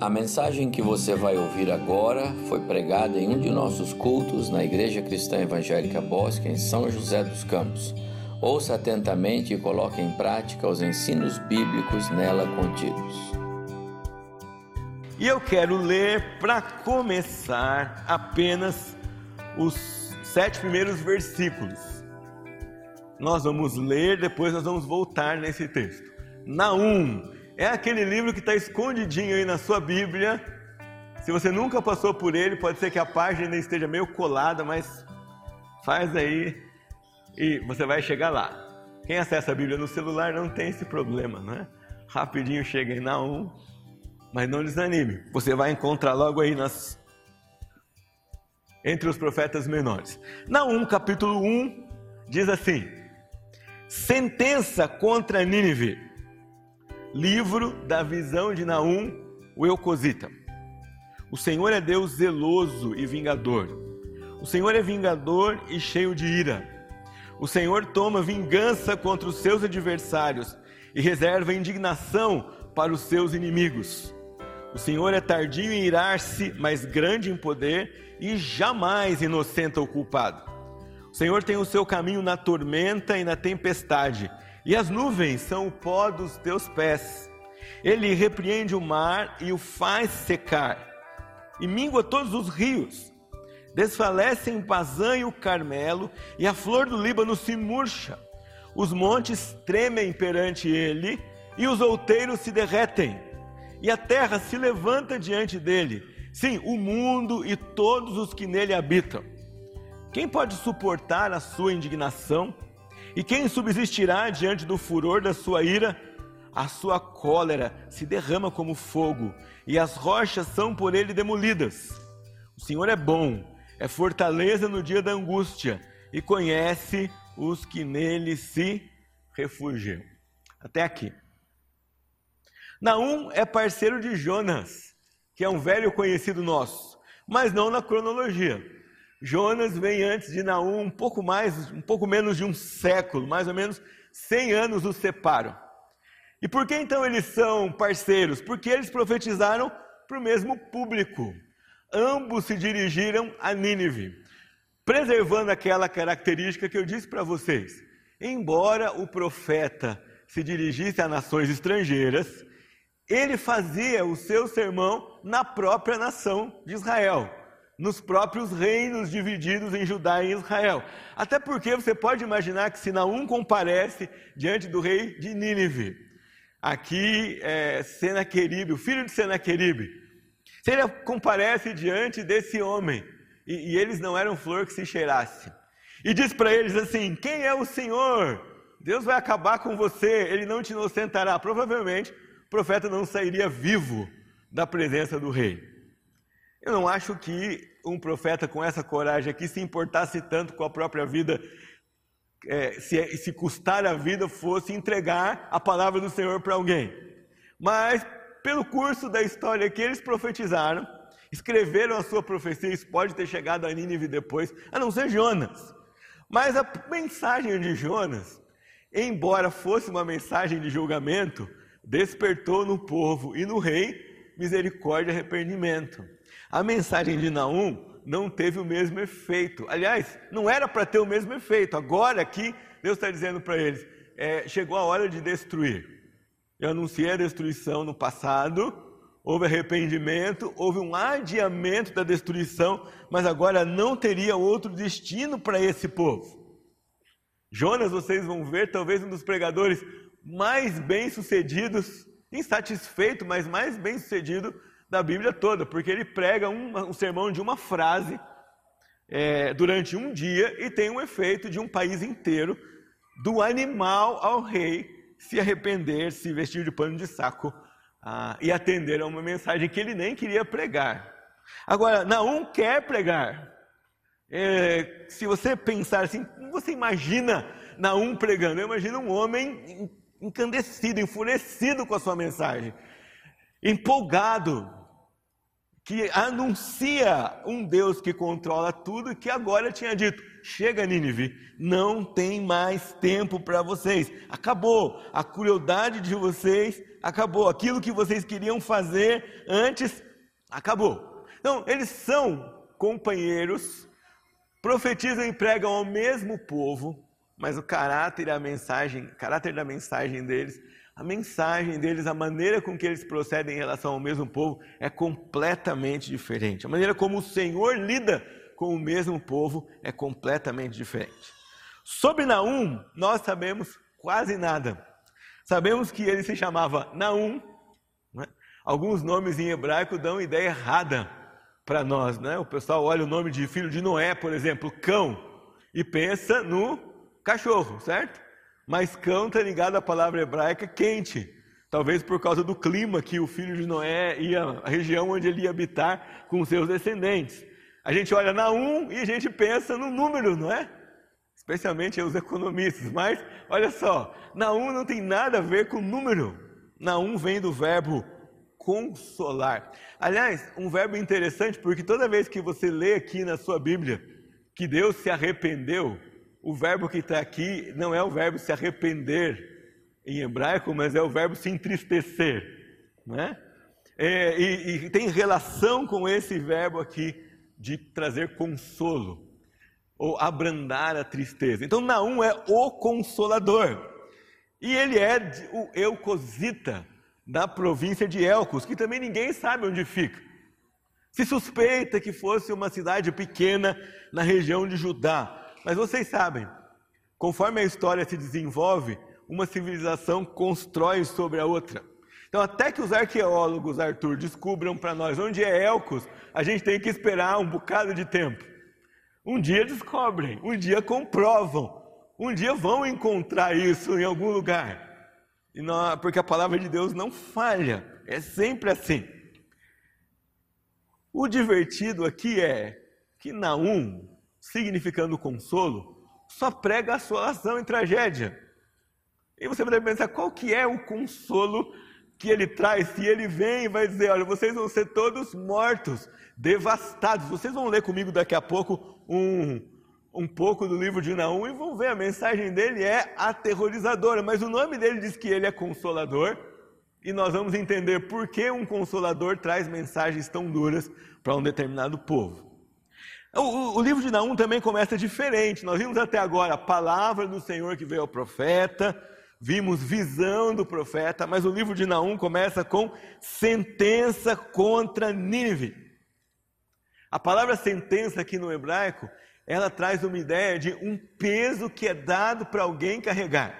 A mensagem que você vai ouvir agora foi pregada em um de nossos cultos na Igreja Cristã Evangélica Bosque, em São José dos Campos. Ouça atentamente e coloque em prática os ensinos bíblicos nela contidos. E eu quero ler, para começar, apenas os sete primeiros versículos. Nós vamos ler, depois nós vamos voltar nesse texto. Naum é aquele livro que está escondidinho aí na sua Bíblia. Se você nunca passou por ele, pode ser que a página esteja meio colada, mas faz aí e você vai chegar lá. Quem acessa a Bíblia no celular não tem esse problema, né? Rapidinho chega em Naum, mas não desanime. Você vai encontrar logo aí nas entre os profetas menores. Naum, capítulo 1, diz assim: Sentença contra Nínive livro da visão de Naum, o Eucosita. O Senhor é Deus zeloso e vingador. O Senhor é vingador e cheio de ira. O Senhor toma vingança contra os seus adversários e reserva indignação para os seus inimigos. O Senhor é tardio em irar-se, mas grande em poder e jamais inocenta o culpado. O Senhor tem o seu caminho na tormenta e na tempestade e as nuvens são o pó dos teus pés. Ele repreende o mar e o faz secar, e mingua todos os rios. Desfalece em Pazã e o Carmelo, e a flor do Líbano se murcha. Os montes tremem perante ele, e os outeiros se derretem, e a terra se levanta diante dele. Sim, o mundo e todos os que nele habitam. Quem pode suportar a sua indignação? E quem subsistirá diante do furor da sua ira? A sua cólera se derrama como fogo, e as rochas são por ele demolidas. O Senhor é bom, é fortaleza no dia da angústia, e conhece os que nele se refugiam. Até aqui. Naum é parceiro de Jonas, que é um velho conhecido nosso, mas não na cronologia. Jonas vem antes de Naum um pouco mais, um pouco menos de um século, mais ou menos 100 anos os separam. E por que então eles são parceiros? Porque eles profetizaram para o mesmo público. Ambos se dirigiram a Nínive, preservando aquela característica que eu disse para vocês. Embora o profeta se dirigisse a nações estrangeiras, ele fazia o seu sermão na própria nação de Israel nos próprios reinos divididos em Judá e Israel. Até porque você pode imaginar que se Naum comparece diante do rei de Nínive, aqui é Senaqueribe, o filho de Senaqueribe, se ele comparece diante desse homem, e, e eles não eram flor que se cheirasse, e diz para eles assim: Quem é o Senhor? Deus vai acabar com você, ele não te inocentará. Provavelmente o profeta não sairia vivo da presença do rei. Eu não acho que um profeta com essa coragem aqui se importasse tanto com a própria vida, é, se, se custar a vida fosse entregar a palavra do Senhor para alguém. Mas, pelo curso da história que eles profetizaram, escreveram a sua profecia, isso pode ter chegado a Nínive depois, a não ser Jonas. Mas a mensagem de Jonas, embora fosse uma mensagem de julgamento, despertou no povo e no rei misericórdia e arrependimento. A mensagem de Naum não teve o mesmo efeito. Aliás, não era para ter o mesmo efeito. Agora aqui, Deus está dizendo para eles: é, chegou a hora de destruir. Eu anunciei a destruição no passado, houve arrependimento, houve um adiamento da destruição, mas agora não teria outro destino para esse povo. Jonas, vocês vão ver, talvez um dos pregadores mais bem-sucedidos, insatisfeito, mas mais bem-sucedido da Bíblia toda, porque ele prega um, um sermão de uma frase é, durante um dia e tem um efeito de um país inteiro, do animal ao rei, se arrepender, se vestir de pano de saco ah, e atender a uma mensagem que ele nem queria pregar. Agora, Naum quer pregar. É, se você pensar assim, você imagina Naum pregando? Eu imagino um homem encandecido, enfurecido com a sua mensagem, empolgado, que anuncia um Deus que controla tudo e que agora tinha dito: chega, Nínive, não tem mais tempo para vocês, acabou, a crueldade de vocês acabou, aquilo que vocês queriam fazer antes acabou. Então, eles são companheiros, profetizam e pregam ao mesmo povo, mas o caráter e a mensagem, caráter da mensagem deles, a mensagem deles, a maneira com que eles procedem em relação ao mesmo povo é completamente diferente. A maneira como o Senhor lida com o mesmo povo é completamente diferente. Sobre Naum, nós sabemos quase nada. Sabemos que ele se chamava Naum. Né? Alguns nomes em hebraico dão ideia errada para nós. Né? O pessoal olha o nome de filho de Noé, por exemplo, cão, e pensa no cachorro, certo? Mas cão está ligado à palavra hebraica quente. Talvez por causa do clima que o filho de Noé ia, a região onde ele ia habitar com seus descendentes. A gente olha na um e a gente pensa no número, não é? Especialmente os economistas. Mas, olha só, na um não tem nada a ver com número. Na um vem do verbo consolar. Aliás, um verbo interessante porque toda vez que você lê aqui na sua Bíblia que Deus se arrependeu, o verbo que está aqui não é o verbo se arrepender em hebraico, mas é o verbo se entristecer, né? É, e, e tem relação com esse verbo aqui de trazer consolo ou abrandar a tristeza. Então Naum é o consolador e ele é o Eucosita da província de Elcos, que também ninguém sabe onde fica. Se suspeita que fosse uma cidade pequena na região de Judá, mas vocês sabem, conforme a história se desenvolve, uma civilização constrói sobre a outra. Então, até que os arqueólogos, Arthur, descubram para nós onde é Elcos, a gente tem que esperar um bocado de tempo. Um dia descobrem, um dia comprovam, um dia vão encontrar isso em algum lugar. Não, porque a palavra de Deus não falha, é sempre assim. O divertido aqui é que Naum, significando consolo, só prega assolação e tragédia. E você deve pensar, qual que é o consolo que ele traz? Se ele vem e vai dizer, olha, vocês vão ser todos mortos, devastados. Vocês vão ler comigo daqui a pouco um, um pouco do livro de Naum e vão ver, a mensagem dele é aterrorizadora, mas o nome dele diz que ele é consolador, e nós vamos entender por que um consolador traz mensagens tão duras para um determinado povo. O, o, livro de Naum também começa diferente. Nós vimos até agora a palavra do Senhor que veio ao profeta, vimos visão do profeta, mas o livro de Naum começa com sentença contra Nínive. A palavra sentença aqui no hebraico, ela traz uma ideia de um peso que é dado para alguém carregar.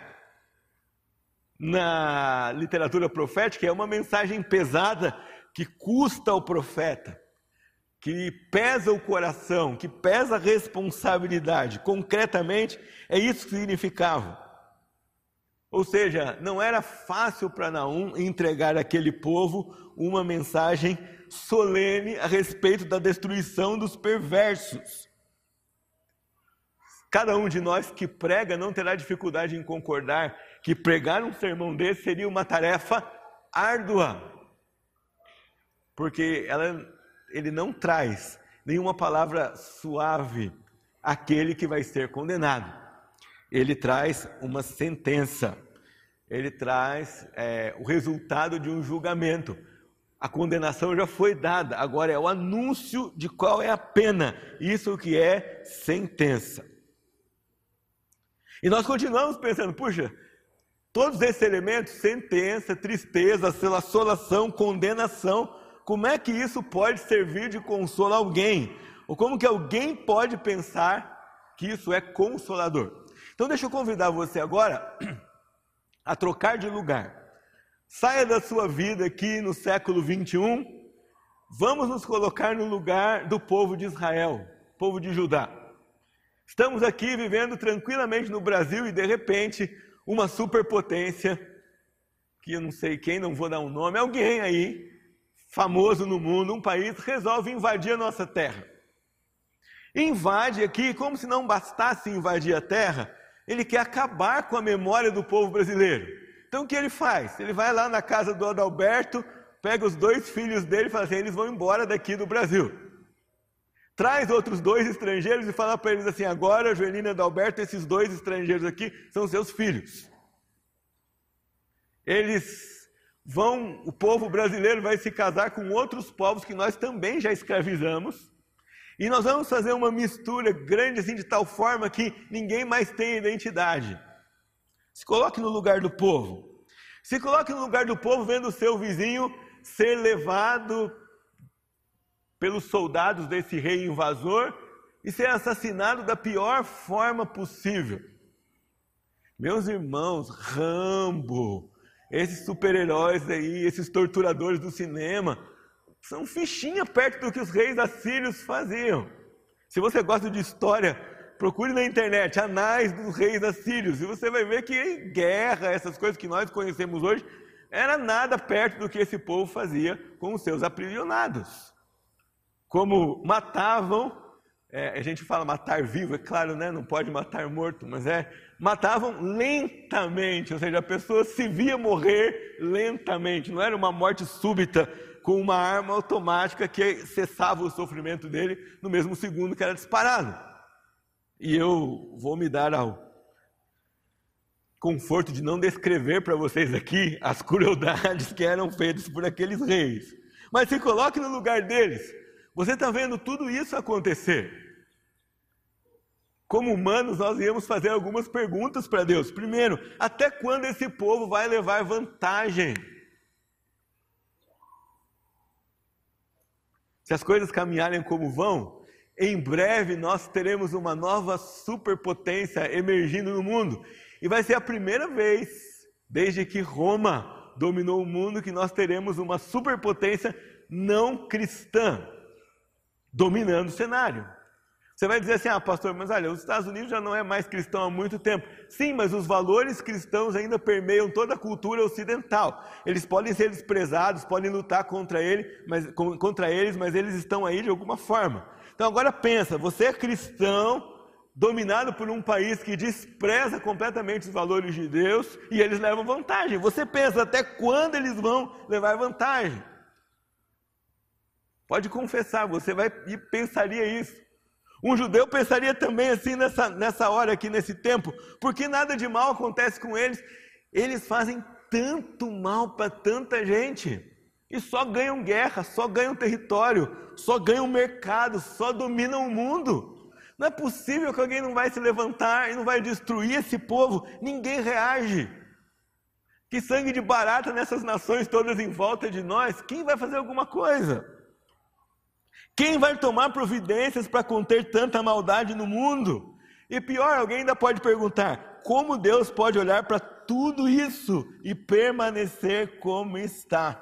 Na literatura profética, é uma mensagem pesada que custa ao profeta que pesa o coração, que pesa a responsabilidade. Concretamente, é isso que significava. Ou seja, não era fácil para Naum entregar àquele povo uma mensagem solene a respeito da destruição dos perversos. Cada um de nós que prega não terá dificuldade em concordar que pregar um sermão desse seria uma tarefa árdua, porque ela ele não traz nenhuma palavra suave àquele que vai ser condenado. Ele traz uma sentença, ele traz é, o resultado de um julgamento. A condenação já foi dada, agora é o anúncio de qual é a pena. Isso que é sentença. E nós continuamos pensando, puxa, todos esses elementos, sentença, tristeza, assolação, condenação, como é que isso pode servir de consolo a alguém? Ou como que alguém pode pensar que isso é consolador? Então deixa eu convidar você agora a trocar de lugar. Saia da sua vida aqui no século 21. Vamos nos colocar no lugar do povo de Israel, povo de Judá. Estamos aqui vivendo tranquilamente no Brasil e de repente uma superpotência, que eu não sei quem, não vou dar um nome, alguém aí famoso no mundo, um país resolve invadir a nossa terra. Invade aqui, como se não bastasse invadir a terra, ele quer acabar com a memória do povo brasileiro. Então o que ele faz? Ele vai lá na casa do Adalberto, pega os dois filhos dele e fala assim: eles vão embora daqui do Brasil. Traz outros dois estrangeiros e fala para eles assim: agora, Joelina e Adalberto, esses dois estrangeiros aqui são seus filhos. Eles vão, o povo brasileiro vai se casar com outros povos que nós também já escravizamos. E nós vamos fazer uma mistura grande assim de tal forma que ninguém mais tem identidade. Se coloque no lugar do povo. Se coloque no lugar do povo vendo o seu vizinho ser levado pelos soldados desse rei invasor e ser assassinado da pior forma possível. Meus irmãos, Rambo, esses super-heróis aí, esses torturadores do cinema, são fichinha perto do que os reis assírios faziam. Se você gosta de história, procure na internet anais dos reis assírios e você vai ver que guerra, essas coisas que nós conhecemos hoje, era nada perto do que esse povo fazia com os seus aprisionados. Como matavam, é, a gente fala matar vivo, é claro, né? não pode matar morto, mas é matavam lentamente, ou seja, a pessoa se via morrer lentamente, não era uma morte súbita com uma arma automática que cessava o sofrimento dele no mesmo segundo que era disparado. E eu vou me dar ao conforto de não descrever para vocês aqui as crueldades que eram feitas por aqueles reis. Mas se coloque no lugar deles. Você está vendo tudo isso acontecer. Como humanos, nós íamos fazer algumas perguntas para Deus. Primeiro, até quando esse povo vai levar vantagem? Se as coisas caminharem como vão, em breve nós teremos uma nova superpotência emergindo no mundo. E vai ser a primeira vez, desde que Roma dominou o mundo, que nós teremos uma superpotência não cristã dominando o cenário. Você vai dizer assim, ah, pastor, mas olha, os Estados Unidos já não é mais cristão há muito tempo. Sim, mas os valores cristãos ainda permeiam toda a cultura ocidental. Eles podem ser desprezados, podem lutar contra, ele, mas, contra eles, mas eles estão aí de alguma forma. Então agora pensa, você é cristão, dominado por um país que despreza completamente os valores de Deus e eles levam vantagem. Você pensa até quando eles vão levar vantagem? Pode confessar, você vai e pensaria isso. Um judeu pensaria também assim nessa, nessa hora aqui, nesse tempo, porque nada de mal acontece com eles. Eles fazem tanto mal para tanta gente e só ganham guerra, só ganham território, só ganham mercado, só dominam o mundo. Não é possível que alguém não vai se levantar e não vai destruir esse povo. Ninguém reage. Que sangue de barata nessas nações todas em volta de nós. Quem vai fazer alguma coisa? Quem vai tomar providências para conter tanta maldade no mundo? E pior, alguém ainda pode perguntar: como Deus pode olhar para tudo isso e permanecer como está?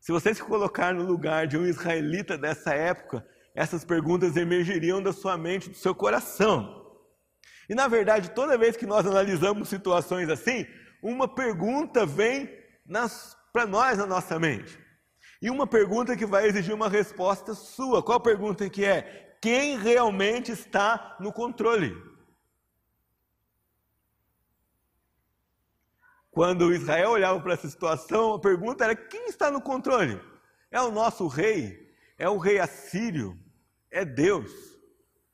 Se você se colocar no lugar de um israelita dessa época, essas perguntas emergiriam da sua mente, do seu coração. E na verdade, toda vez que nós analisamos situações assim, uma pergunta vem para nós na nossa mente. E uma pergunta que vai exigir uma resposta sua. Qual pergunta que é? Quem realmente está no controle? Quando Israel olhava para essa situação, a pergunta era: quem está no controle? É o nosso rei? É o rei assírio? É Deus?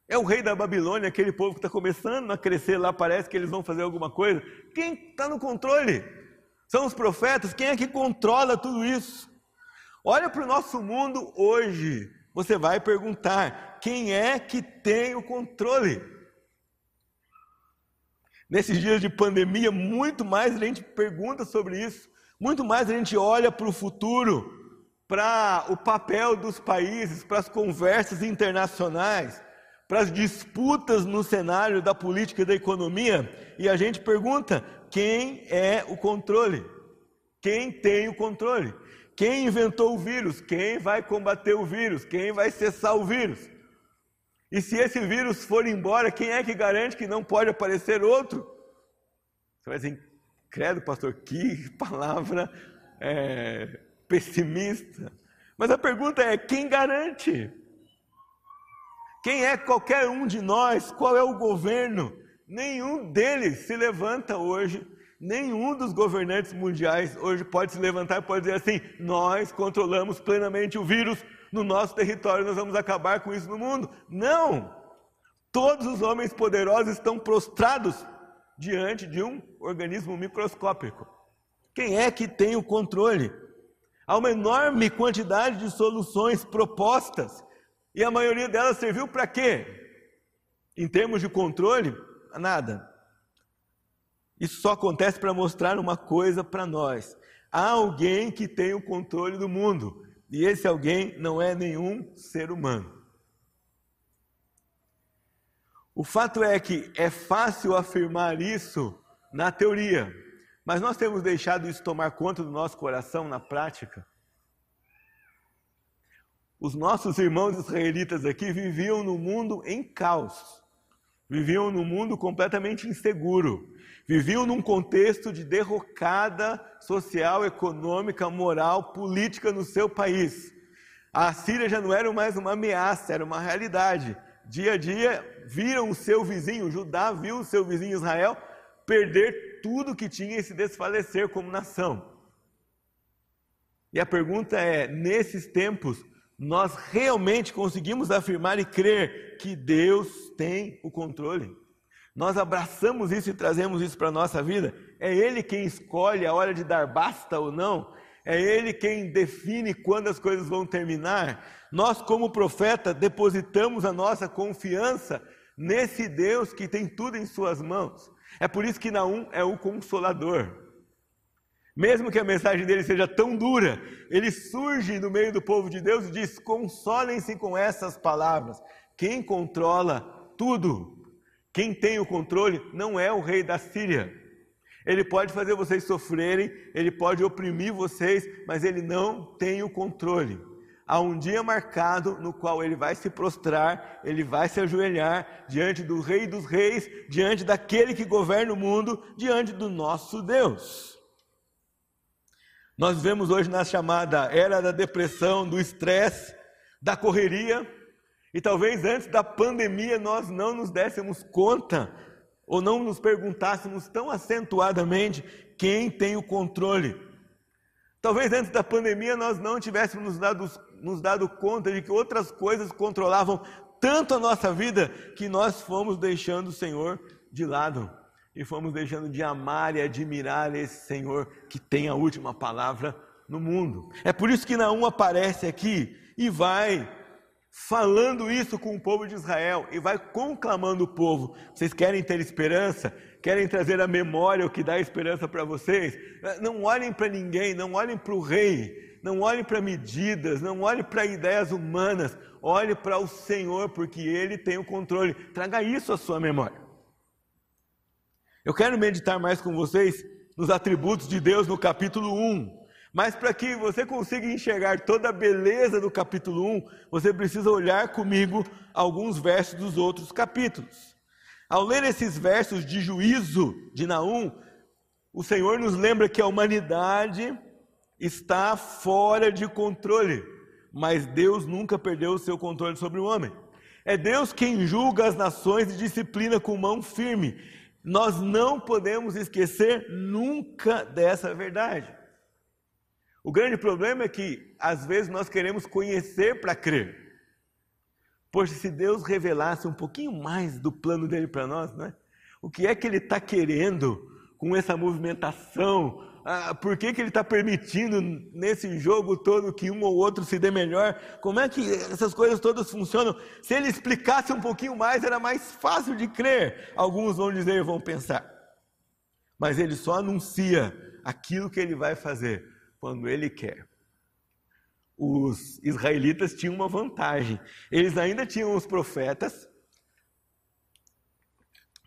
É o rei da Babilônia, aquele povo que está começando a crescer lá, parece que eles vão fazer alguma coisa? Quem está no controle? São os profetas? Quem é que controla tudo isso? Olha para o nosso mundo hoje. Você vai perguntar: quem é que tem o controle? Nesses dias de pandemia, muito mais a gente pergunta sobre isso, muito mais a gente olha para o futuro, para o papel dos países, para as conversas internacionais, para as disputas no cenário da política e da economia, e a gente pergunta: quem é o controle? Quem tem o controle? Quem inventou o vírus? Quem vai combater o vírus? Quem vai cessar o vírus? E se esse vírus for embora, quem é que garante que não pode aparecer outro? Você vai dizer, credo, pastor, que palavra é, pessimista. Mas a pergunta é: quem garante? Quem é qualquer um de nós? Qual é o governo? Nenhum deles se levanta hoje Nenhum dos governantes mundiais hoje pode se levantar e pode dizer assim: nós controlamos plenamente o vírus no nosso território, nós vamos acabar com isso no mundo. Não! Todos os homens poderosos estão prostrados diante de um organismo microscópico. Quem é que tem o controle? Há uma enorme quantidade de soluções propostas e a maioria delas serviu para quê? Em termos de controle, nada. Isso só acontece para mostrar uma coisa para nós. Há alguém que tem o controle do mundo, e esse alguém não é nenhum ser humano. O fato é que é fácil afirmar isso na teoria, mas nós temos deixado isso tomar conta do nosso coração na prática. Os nossos irmãos israelitas aqui viviam no mundo em caos, viviam num mundo completamente inseguro, viviam num contexto de derrocada social, econômica, moral, política no seu país. A Síria já não era mais uma ameaça, era uma realidade. Dia a dia, viram o seu vizinho, Judá viu o seu vizinho Israel perder tudo que tinha e se desfalecer como nação. E a pergunta é: nesses tempos, nós realmente conseguimos afirmar e crer que Deus tem o controle? nós abraçamos isso e trazemos isso para a nossa vida, é Ele quem escolhe a hora de dar basta ou não, é Ele quem define quando as coisas vão terminar. Nós, como profeta, depositamos a nossa confiança nesse Deus que tem tudo em Suas mãos. É por isso que Naum é o consolador. Mesmo que a mensagem dele seja tão dura, ele surge no meio do povo de Deus e diz: consolem-se com essas palavras. Quem controla tudo quem tem o controle não é o rei da Síria. Ele pode fazer vocês sofrerem, ele pode oprimir vocês, mas ele não tem o controle. Há um dia marcado no qual ele vai se prostrar, ele vai se ajoelhar diante do Rei dos Reis, diante daquele que governa o mundo, diante do nosso Deus. Nós vemos hoje na chamada era da depressão, do estresse, da correria, e talvez antes da pandemia nós não nos dessemos conta ou não nos perguntássemos tão acentuadamente quem tem o controle. Talvez antes da pandemia nós não tivéssemos nos dado, nos dado conta de que outras coisas controlavam tanto a nossa vida que nós fomos deixando o Senhor de lado e fomos deixando de amar e admirar esse Senhor que tem a última palavra no mundo. É por isso que Naum aparece aqui e vai falando isso com o povo de Israel e vai conclamando o povo. Vocês querem ter esperança? Querem trazer a memória o que dá esperança para vocês? Não olhem para ninguém, não olhem para o rei, não olhem para medidas, não olhem para ideias humanas, olhe para o Senhor, porque Ele tem o controle. Traga isso à sua memória. Eu quero meditar mais com vocês nos atributos de Deus no capítulo 1. Mas para que você consiga enxergar toda a beleza do capítulo 1, você precisa olhar comigo alguns versos dos outros capítulos. Ao ler esses versos de juízo de Naum, o Senhor nos lembra que a humanidade está fora de controle, mas Deus nunca perdeu o seu controle sobre o homem. É Deus quem julga as nações e disciplina com mão firme. Nós não podemos esquecer nunca dessa verdade. O grande problema é que, às vezes, nós queremos conhecer para crer. Poxa, se Deus revelasse um pouquinho mais do plano dele para nós, né? o que é que ele está querendo com essa movimentação? Ah, por que, que ele está permitindo nesse jogo todo que um ou outro se dê melhor? Como é que essas coisas todas funcionam? Se ele explicasse um pouquinho mais, era mais fácil de crer. Alguns vão dizer e vão pensar. Mas ele só anuncia aquilo que ele vai fazer quando ele quer. Os israelitas tinham uma vantagem. Eles ainda tinham os profetas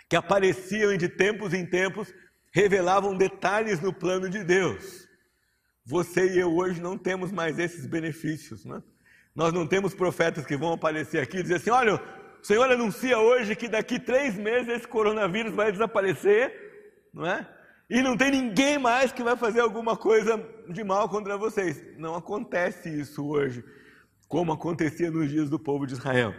que apareciam de tempos em tempos, revelavam detalhes no plano de Deus. Você e eu hoje não temos mais esses benefícios, né? Nós não temos profetas que vão aparecer aqui e dizer assim: olha, o Senhor anuncia hoje que daqui três meses esse coronavírus vai desaparecer, não é? E não tem ninguém mais que vai fazer alguma coisa de mal contra vocês. Não acontece isso hoje, como acontecia nos dias do povo de Israel.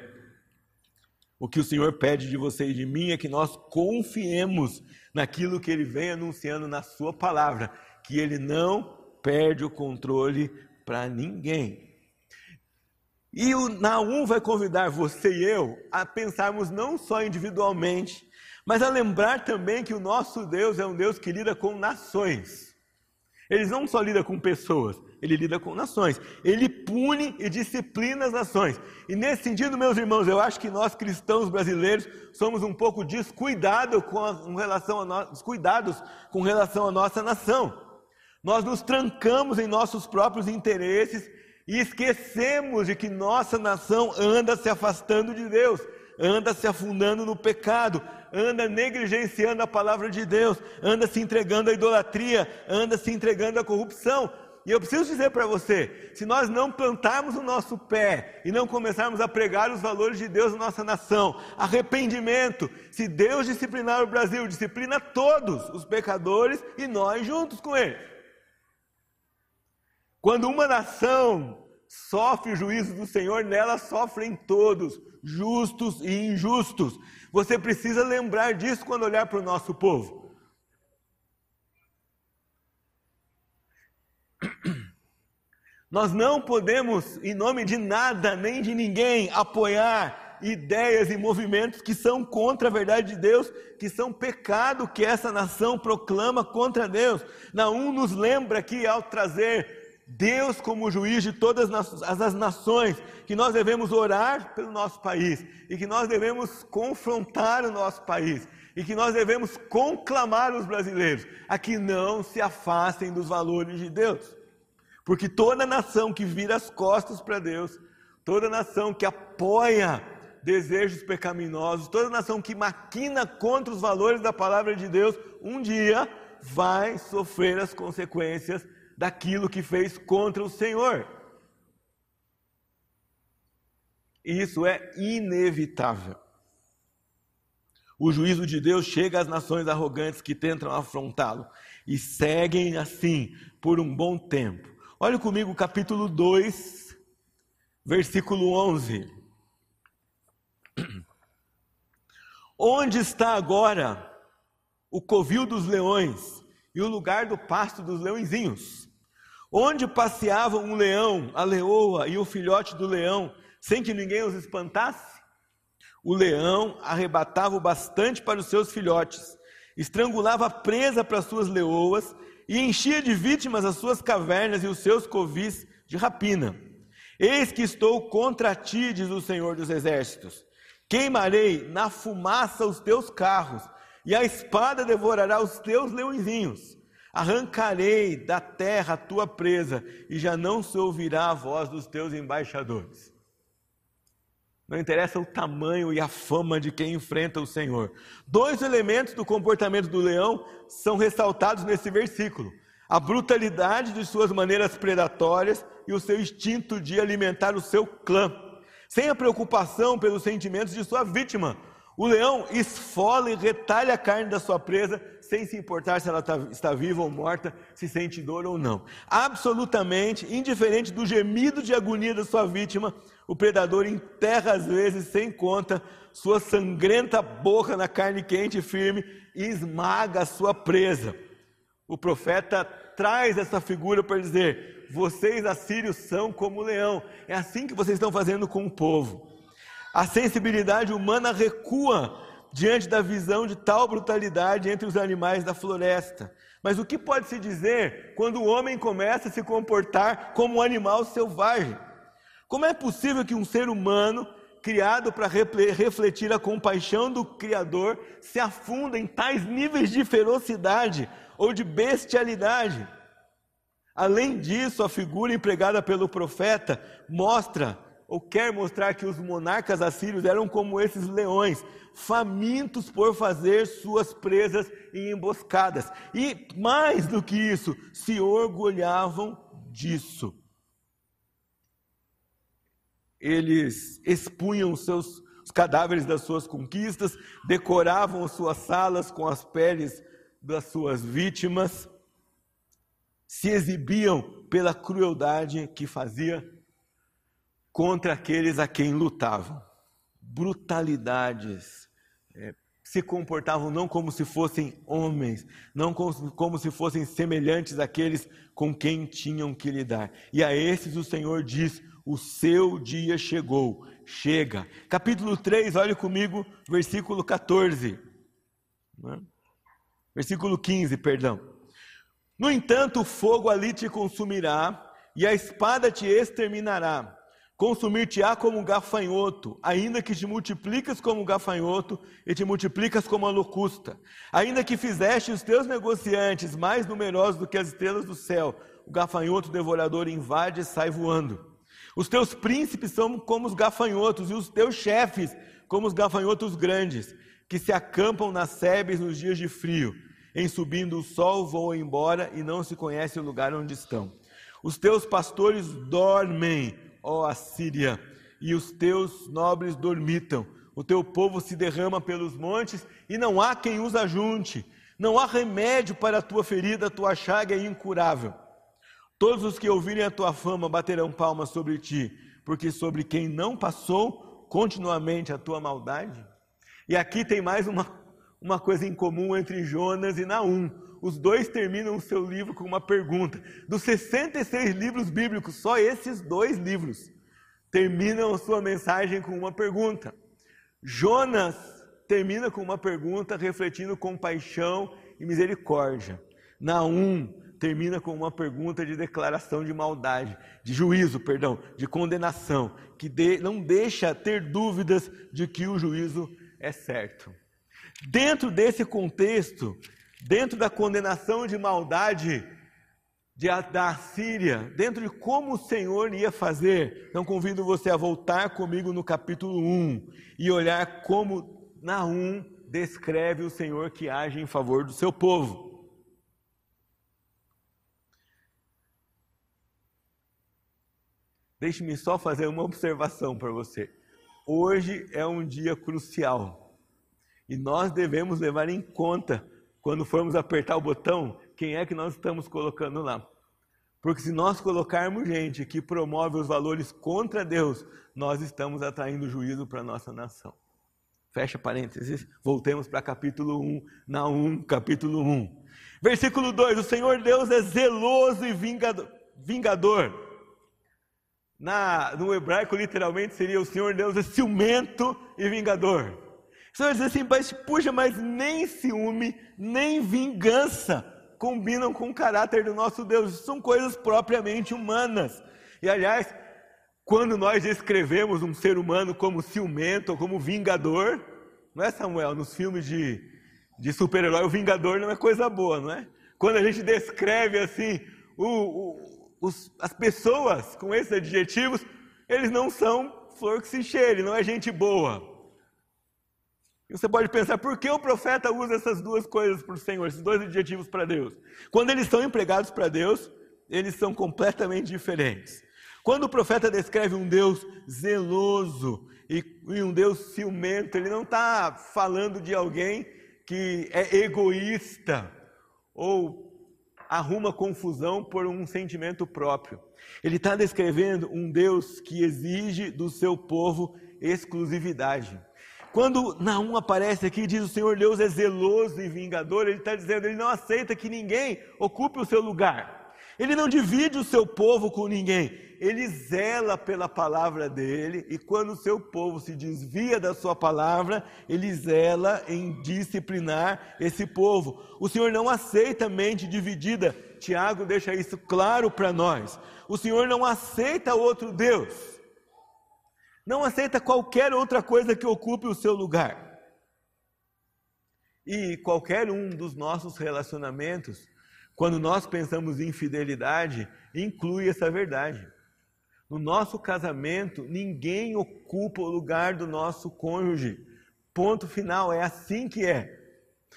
O que o Senhor pede de você e de mim é que nós confiemos naquilo que ele vem anunciando na sua palavra, que ele não perde o controle para ninguém. E o Naum vai convidar você e eu a pensarmos não só individualmente, mas a lembrar também que o nosso Deus é um Deus que lida com nações. Ele não só lida com pessoas, ele lida com nações. Ele pune e disciplina as nações. E nesse sentido, meus irmãos, eu acho que nós cristãos brasileiros somos um pouco descuidados com, a, relação a no, descuidados com relação à nossa nação. Nós nos trancamos em nossos próprios interesses e esquecemos de que nossa nação anda se afastando de Deus, anda se afundando no pecado, anda negligenciando a palavra de Deus, anda se entregando à idolatria, anda se entregando à corrupção. E eu preciso dizer para você: se nós não plantarmos o nosso pé e não começarmos a pregar os valores de Deus na nossa nação, arrependimento, se Deus disciplinar o Brasil, disciplina todos os pecadores e nós juntos com ele. Quando uma nação sofre o juízo do Senhor, nela sofrem todos, justos e injustos. Você precisa lembrar disso quando olhar para o nosso povo. Nós não podemos, em nome de nada nem de ninguém, apoiar ideias e movimentos que são contra a verdade de Deus, que são pecado que essa nação proclama contra Deus. Naum nos lembra que ao trazer Deus como juiz de todas as nações, que nós devemos orar pelo nosso país e que nós devemos confrontar o nosso país e que nós devemos conclamar os brasileiros a que não se afastem dos valores de Deus. Porque toda nação que vira as costas para Deus, toda nação que apoia desejos pecaminosos, toda nação que maquina contra os valores da palavra de Deus, um dia vai sofrer as consequências daquilo que fez contra o Senhor. Isso é inevitável. O juízo de Deus chega às nações arrogantes que tentam afrontá-lo e seguem assim por um bom tempo. Olhe comigo capítulo 2, versículo 11. Onde está agora o covil dos leões e o lugar do pasto dos leõezinhos? Onde passeavam um leão, a leoa e o filhote do leão, sem que ninguém os espantasse? O leão arrebatava o bastante para os seus filhotes, estrangulava a presa para as suas leoas e enchia de vítimas as suas cavernas e os seus covis de rapina. Eis que estou contra ti, diz o Senhor dos Exércitos. Queimarei na fumaça os teus carros, e a espada devorará os teus leõezinhos. Arrancarei da terra a tua presa, e já não se ouvirá a voz dos teus embaixadores. Não interessa o tamanho e a fama de quem enfrenta o Senhor. Dois elementos do comportamento do leão são ressaltados nesse versículo: a brutalidade de suas maneiras predatórias e o seu instinto de alimentar o seu clã, sem a preocupação pelos sentimentos de sua vítima. O leão esfola e retalha a carne da sua presa sem se importar se ela tá, está viva ou morta, se sente dor ou não. Absolutamente indiferente do gemido de agonia da sua vítima, o predador enterra às vezes sem conta sua sangrenta boca na carne quente e firme e esmaga a sua presa. O profeta traz essa figura para dizer: vocês assírios são como o leão. É assim que vocês estão fazendo com o povo. A sensibilidade humana recua diante da visão de tal brutalidade entre os animais da floresta. Mas o que pode se dizer quando o homem começa a se comportar como um animal selvagem? Como é possível que um ser humano, criado para refletir a compaixão do Criador, se afunda em tais níveis de ferocidade ou de bestialidade? Além disso, a figura empregada pelo profeta mostra ou quer mostrar que os monarcas assírios eram como esses leões, famintos por fazer suas presas e emboscadas. E mais do que isso, se orgulhavam disso. Eles expunham seus os cadáveres das suas conquistas, decoravam suas salas com as peles das suas vítimas, se exibiam pela crueldade que fazia contra aqueles a quem lutavam. brutalidades, é, se comportavam não como se fossem homens, não como, como se fossem semelhantes àqueles com quem tinham que lidar. E a esses o Senhor diz: o seu dia chegou, chega. Capítulo 3, olhe comigo, versículo 14. Né? Versículo 15, perdão. No entanto, o fogo ali te consumirá, e a espada te exterminará. Consumir-te-á como um gafanhoto, ainda que te multiplicas como um gafanhoto e te multiplicas como a locusta. Ainda que fizeste os teus negociantes mais numerosos do que as estrelas do céu, o gafanhoto devorador invade e sai voando. Os teus príncipes são como os gafanhotos, e os teus chefes como os gafanhotos grandes, que se acampam nas sebes nos dias de frio. Em subindo o sol voam embora e não se conhece o lugar onde estão. Os teus pastores dormem, ó Assíria, e os teus nobres dormitam. O teu povo se derrama pelos montes e não há quem os ajunte. Não há remédio para a tua ferida, a tua chaga é incurável. Todos os que ouvirem a tua fama baterão palmas sobre ti, porque sobre quem não passou continuamente a tua maldade. E aqui tem mais uma, uma coisa em comum entre Jonas e Naum. Os dois terminam o seu livro com uma pergunta. Dos 66 livros bíblicos, só esses dois livros terminam a sua mensagem com uma pergunta. Jonas termina com uma pergunta refletindo compaixão e misericórdia. Naum termina com uma pergunta de declaração de maldade, de juízo, perdão, de condenação, que de, não deixa ter dúvidas de que o juízo é certo. Dentro desse contexto, dentro da condenação de maldade de, da Síria, dentro de como o Senhor ia fazer, então convido você a voltar comigo no capítulo 1 e olhar como Naum descreve o Senhor que age em favor do seu povo. Deixe-me só fazer uma observação para você. Hoje é um dia crucial e nós devemos levar em conta, quando formos apertar o botão, quem é que nós estamos colocando lá. Porque se nós colocarmos gente que promove os valores contra Deus, nós estamos atraindo juízo para a nossa nação. Fecha parênteses, voltemos para capítulo 1, Naum, capítulo 1. Versículo 2: O Senhor Deus é zeloso e vingador. Na, no hebraico, literalmente, seria o Senhor Deus é ciumento e vingador. Você vai dizer assim, mas puxa, mas nem ciúme, nem vingança combinam com o caráter do nosso Deus. São coisas propriamente humanas. E aliás, quando nós descrevemos um ser humano como ciumento ou como vingador, não é Samuel? Nos filmes de, de super-herói, o vingador não é coisa boa, não é? Quando a gente descreve assim o, o os, as pessoas com esses adjetivos, eles não são flor que se cheire, não é gente boa. E você pode pensar, por que o profeta usa essas duas coisas para o Senhor, esses dois adjetivos para Deus? Quando eles são empregados para Deus, eles são completamente diferentes. Quando o profeta descreve um Deus zeloso e, e um Deus ciumento, ele não está falando de alguém que é egoísta ou arruma confusão por um sentimento próprio. Ele está descrevendo um Deus que exige do seu povo exclusividade. Quando Naum aparece aqui e diz o Senhor Deus é zeloso e vingador, ele está dizendo ele não aceita que ninguém ocupe o seu lugar. Ele não divide o seu povo com ninguém, ele zela pela palavra dele, e quando o seu povo se desvia da sua palavra, ele zela em disciplinar esse povo. O Senhor não aceita mente dividida, Tiago deixa isso claro para nós. O Senhor não aceita outro Deus, não aceita qualquer outra coisa que ocupe o seu lugar. E qualquer um dos nossos relacionamentos quando nós pensamos em fidelidade, inclui essa verdade. No nosso casamento, ninguém ocupa o lugar do nosso cônjuge. Ponto final, é assim que é.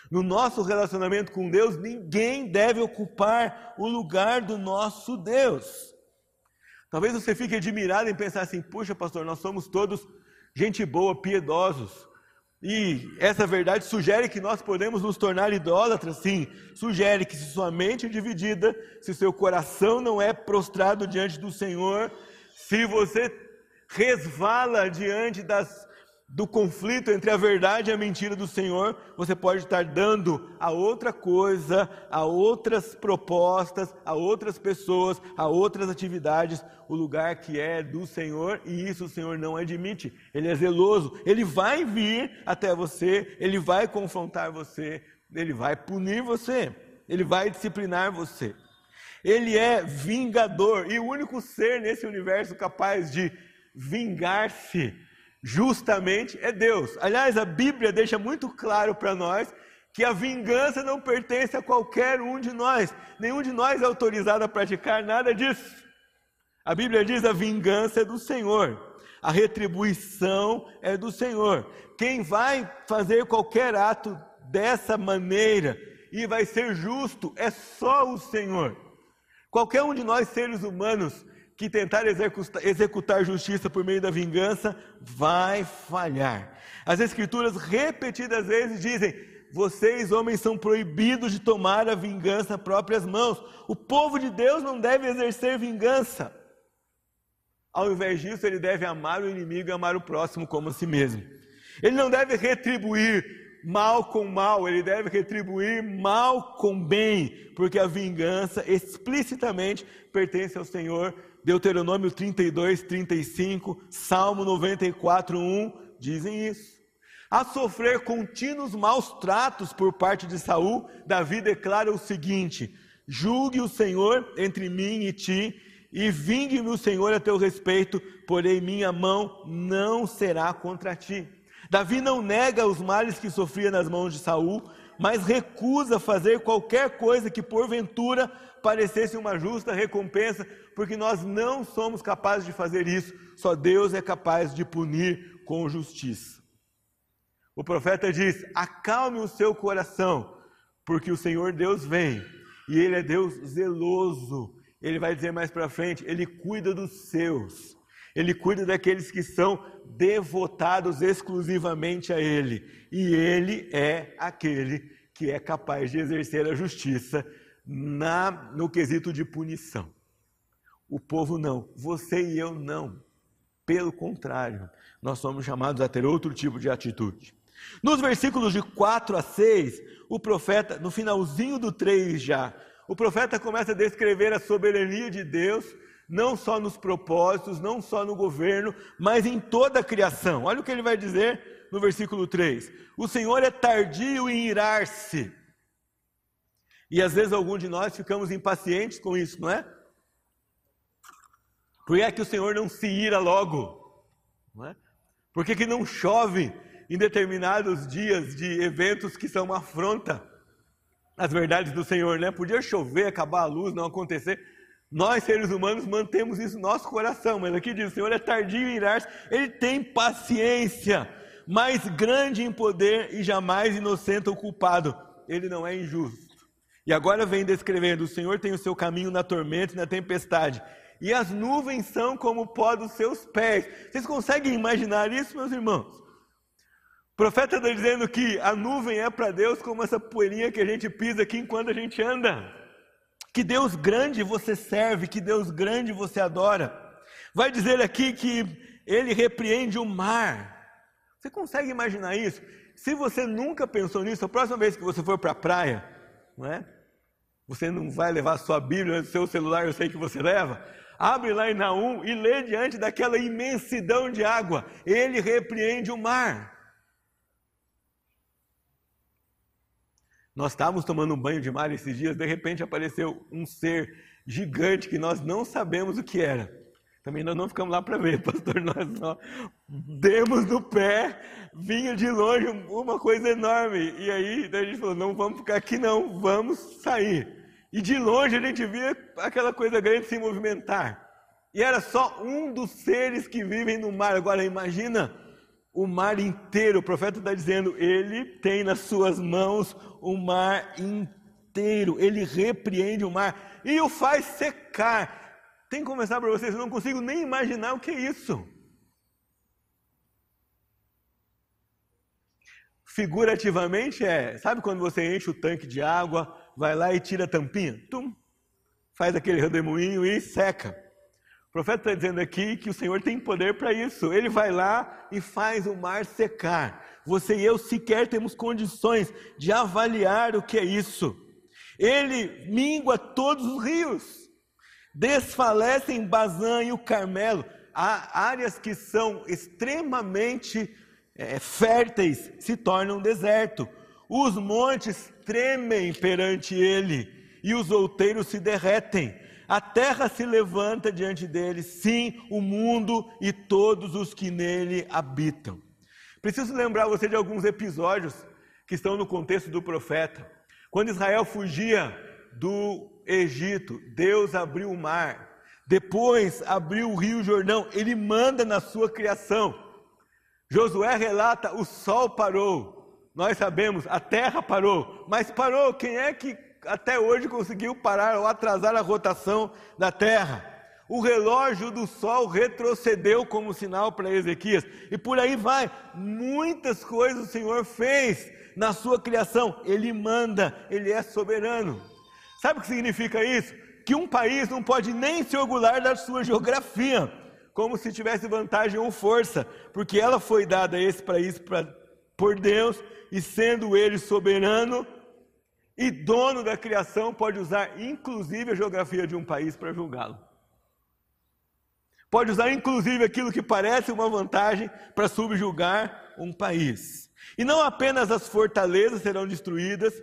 No nosso relacionamento com Deus, ninguém deve ocupar o lugar do nosso Deus. Talvez você fique admirado em pensar assim: puxa, pastor, nós somos todos gente boa, piedosos. E essa verdade sugere que nós podemos nos tornar idólatras, sim. Sugere que se sua mente é dividida, se seu coração não é prostrado diante do Senhor, se você resvala diante das, do conflito entre a verdade e a mentira do Senhor, você pode estar dando a outra coisa, a outras propostas, a outras pessoas, a outras atividades, o lugar que é do Senhor, e isso o Senhor não admite. Ele é zeloso, ele vai vir até você, ele vai confrontar você, ele vai punir você, ele vai disciplinar você. Ele é vingador e o único ser nesse universo capaz de vingar-se justamente é Deus. Aliás, a Bíblia deixa muito claro para nós que a vingança não pertence a qualquer um de nós. Nenhum de nós é autorizado a praticar nada disso. A Bíblia diz: a vingança é do Senhor, a retribuição é do Senhor. Quem vai fazer qualquer ato dessa maneira e vai ser justo é só o Senhor. Qualquer um de nós, seres humanos, que tentar executar justiça por meio da vingança vai falhar. As Escrituras repetidas vezes dizem: vocês, homens, são proibidos de tomar a vingança próprias mãos. O povo de Deus não deve exercer vingança. Ao invés disso, ele deve amar o inimigo e amar o próximo como a si mesmo. Ele não deve retribuir mal com mal, ele deve retribuir mal com bem, porque a vingança explicitamente pertence ao Senhor Deuteronômio 32, 35, Salmo 94, 1 dizem isso. A sofrer contínuos maus tratos por parte de Saul, Davi declara o seguinte: Julgue o Senhor entre mim e ti, e vingue-me o Senhor a teu respeito, porém minha mão não será contra ti. Davi não nega os males que sofria nas mãos de Saul, mas recusa fazer qualquer coisa que porventura parecesse uma justa recompensa, porque nós não somos capazes de fazer isso, só Deus é capaz de punir com justiça. O profeta diz: acalme o seu coração, porque o Senhor Deus vem, e Ele é Deus zeloso. Ele vai dizer mais para frente: Ele cuida dos seus, Ele cuida daqueles que são devotados exclusivamente a Ele, e Ele é aquele que é capaz de exercer a justiça na, no quesito de punição. O povo não, você e eu não. Pelo contrário, nós somos chamados a ter outro tipo de atitude. Nos versículos de 4 a 6, o profeta, no finalzinho do 3 já, o profeta começa a descrever a soberania de Deus, não só nos propósitos, não só no governo, mas em toda a criação. Olha o que ele vai dizer no versículo 3: O Senhor é tardio em irar-se. E às vezes alguns de nós ficamos impacientes com isso, não é? Por que é que o Senhor não se ira logo? Não é? Por que, que não chove em determinados dias de eventos que são uma afronta às verdades do Senhor? Né? Podia chover, acabar a luz, não acontecer. Nós, seres humanos, mantemos isso no nosso coração, mas aqui diz: o Senhor é tardio em irar-se, ele tem paciência, mais grande em poder e jamais inocenta o culpado. Ele não é injusto. E agora vem descrevendo: o Senhor tem o seu caminho na tormenta e na tempestade e as nuvens são como o pó dos seus pés. Vocês conseguem imaginar isso, meus irmãos? O profeta está dizendo que a nuvem é para Deus como essa poeirinha que a gente pisa aqui enquanto a gente anda. Que Deus grande você serve, que Deus grande você adora. Vai dizer aqui que ele repreende o mar. Você consegue imaginar isso? Se você nunca pensou nisso, a próxima vez que você for para a praia, não é? Você não vai levar sua Bíblia, seu celular, eu sei que você leva. Abre lá em Naum e lê diante daquela imensidão de água. Ele repreende o mar. Nós estávamos tomando um banho de mar esses dias, de repente apareceu um ser gigante que nós não sabemos o que era. Também nós não ficamos lá para ver, pastor, nós só demos no pé, vinha de longe uma coisa enorme. E aí a gente falou: não vamos ficar aqui, não, vamos sair. E de longe a gente via aquela coisa grande se movimentar. E era só um dos seres que vivem no mar. Agora imagina o mar inteiro. O profeta está dizendo: ele tem nas suas mãos o mar inteiro. Ele repreende o mar e o faz secar. Tem que começar para vocês, eu não consigo nem imaginar o que é isso. Figurativamente é, sabe quando você enche o tanque de água, vai lá e tira a tampinha, tum, faz aquele redemoinho e seca. O profeta está dizendo aqui que o Senhor tem poder para isso. Ele vai lá e faz o mar secar. Você e eu sequer temos condições de avaliar o que é isso. Ele mingua todos os rios, desfalecem Bazã e o Carmelo. Há áreas que são extremamente é, férteis se tornam deserto. Os montes tremem perante ele e os outeiros se derretem. A terra se levanta diante dele, sim, o mundo e todos os que nele habitam. Preciso lembrar você de alguns episódios que estão no contexto do profeta. Quando Israel fugia do Egito, Deus abriu o mar. Depois abriu o rio Jordão. Ele manda na sua criação. Josué relata: o sol parou. Nós sabemos, a terra parou. Mas parou, quem é que até hoje conseguiu parar ou atrasar a rotação da terra. O relógio do sol retrocedeu como sinal para Ezequias. E por aí vai. Muitas coisas o Senhor fez na sua criação. Ele manda, ele é soberano. Sabe o que significa isso? Que um país não pode nem se orgulhar da sua geografia, como se tivesse vantagem ou força, porque ela foi dada a esse país pra, por Deus, e sendo ele soberano, e dono da criação pode usar inclusive a geografia de um país para julgá-lo. Pode usar inclusive aquilo que parece uma vantagem para subjugar um país. E não apenas as fortalezas serão destruídas,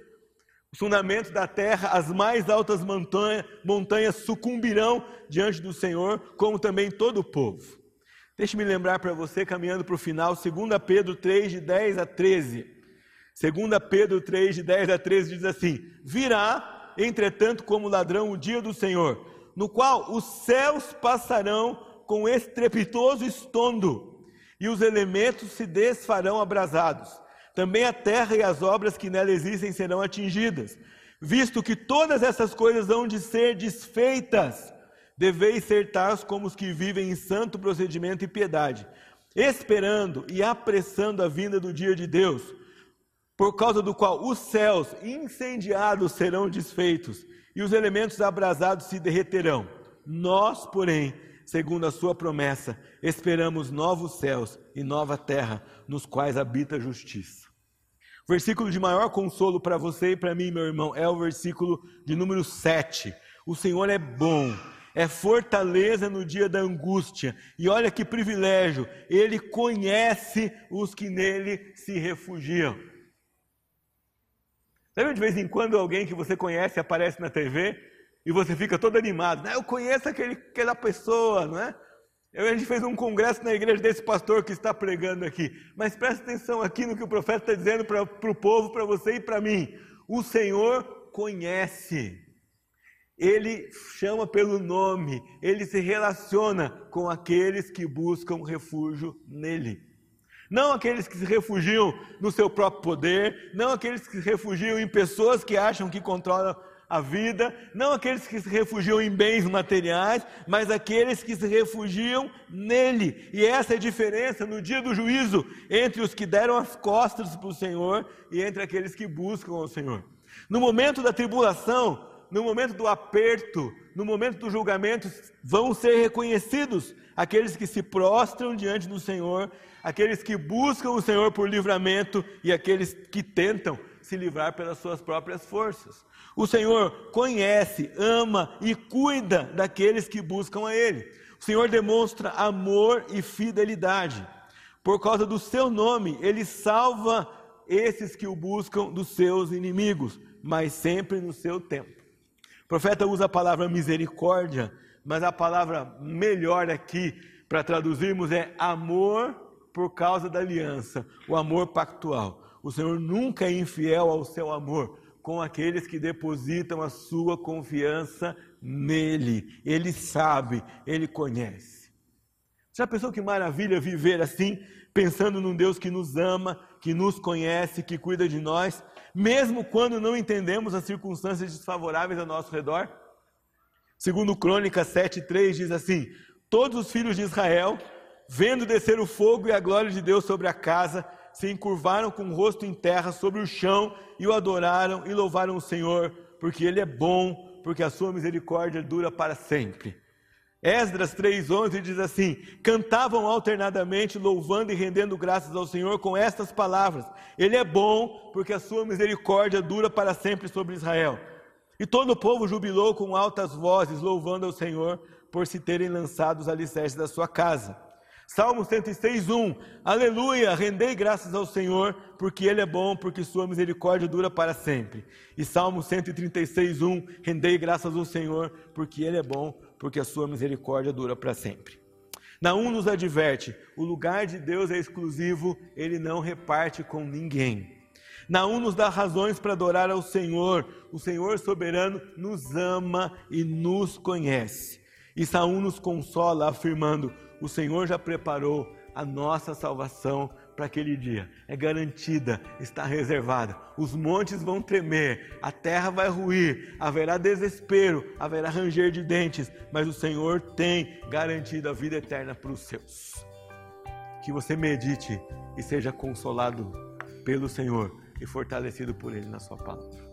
os fundamentos da terra, as mais altas montanhas, montanhas sucumbirão diante do Senhor, como também todo o povo. Deixe-me lembrar para você, caminhando para o final, 2 Pedro 3, de 10 a 13. 2 Pedro 3, de 10 a 13 diz assim: Virá, entretanto, como ladrão o dia do Senhor, no qual os céus passarão com estrepitoso estondo, e os elementos se desfarão abrasados. Também a terra e as obras que nela existem serão atingidas. Visto que todas essas coisas hão de ser desfeitas, deveis ser tais como os que vivem em santo procedimento e piedade, esperando e apressando a vinda do dia de Deus por causa do qual os céus incendiados serão desfeitos e os elementos abrasados se derreterão. Nós, porém, segundo a sua promessa, esperamos novos céus e nova terra, nos quais habita a justiça. Versículo de maior consolo para você e para mim, meu irmão, é o versículo de número 7. O Senhor é bom, é fortaleza no dia da angústia. E olha que privilégio, ele conhece os que nele se refugiam. Sabe de vez em quando alguém que você conhece aparece na TV e você fica todo animado? Eu conheço aquele, aquela pessoa, não é? Eu, a gente fez um congresso na igreja desse pastor que está pregando aqui. Mas presta atenção aqui no que o profeta está dizendo para o povo, para você e para mim. O Senhor conhece. Ele chama pelo nome, ele se relaciona com aqueles que buscam refúgio nele. Não aqueles que se refugiam no seu próprio poder, não aqueles que se refugiam em pessoas que acham que controlam a vida, não aqueles que se refugiam em bens materiais, mas aqueles que se refugiam nele. E essa é a diferença no dia do juízo entre os que deram as costas para o Senhor e entre aqueles que buscam o Senhor. No momento da tribulação, no momento do aperto, no momento do julgamento, vão ser reconhecidos aqueles que se prostram diante do Senhor aqueles que buscam o Senhor por livramento e aqueles que tentam se livrar pelas suas próprias forças. O Senhor conhece, ama e cuida daqueles que buscam a Ele. O Senhor demonstra amor e fidelidade. Por causa do seu nome, Ele salva esses que o buscam dos seus inimigos, mas sempre no seu tempo. O profeta usa a palavra misericórdia, mas a palavra melhor aqui para traduzirmos é amor por causa da aliança, o amor pactual. O Senhor nunca é infiel ao seu amor com aqueles que depositam a sua confiança nele. Ele sabe, ele conhece. Já pensou que maravilha viver assim, pensando num Deus que nos ama, que nos conhece, que cuida de nós, mesmo quando não entendemos as circunstâncias desfavoráveis ao nosso redor? Segundo Crônicas 7:3 diz assim: Todos os filhos de Israel Vendo descer o fogo e a glória de Deus sobre a casa, se encurvaram com o rosto em terra sobre o chão e o adoraram e louvaram o Senhor, porque Ele é bom, porque a sua misericórdia dura para sempre. Esdras 3,11 diz assim: cantavam alternadamente, louvando e rendendo graças ao Senhor com estas palavras: Ele é bom, porque a sua misericórdia dura para sempre sobre Israel. E todo o povo jubilou com altas vozes, louvando ao Senhor por se terem lançado os alicerces da sua casa. Salmo 106:1 Aleluia, rendei graças ao Senhor, porque ele é bom, porque sua misericórdia dura para sempre. E Salmo 136:1 Rendei graças ao Senhor, porque ele é bom, porque a sua misericórdia dura para sempre. Naum nos adverte: o lugar de Deus é exclusivo, ele não reparte com ninguém. Naum nos dá razões para adorar ao Senhor. O Senhor soberano nos ama e nos conhece. E Saul nos consola, afirmando: O Senhor já preparou a nossa salvação para aquele dia. É garantida, está reservada. Os montes vão tremer, a terra vai ruir, haverá desespero, haverá ranger de dentes, mas o Senhor tem garantido a vida eterna para os seus. Que você medite e seja consolado pelo Senhor e fortalecido por Ele na Sua palavra.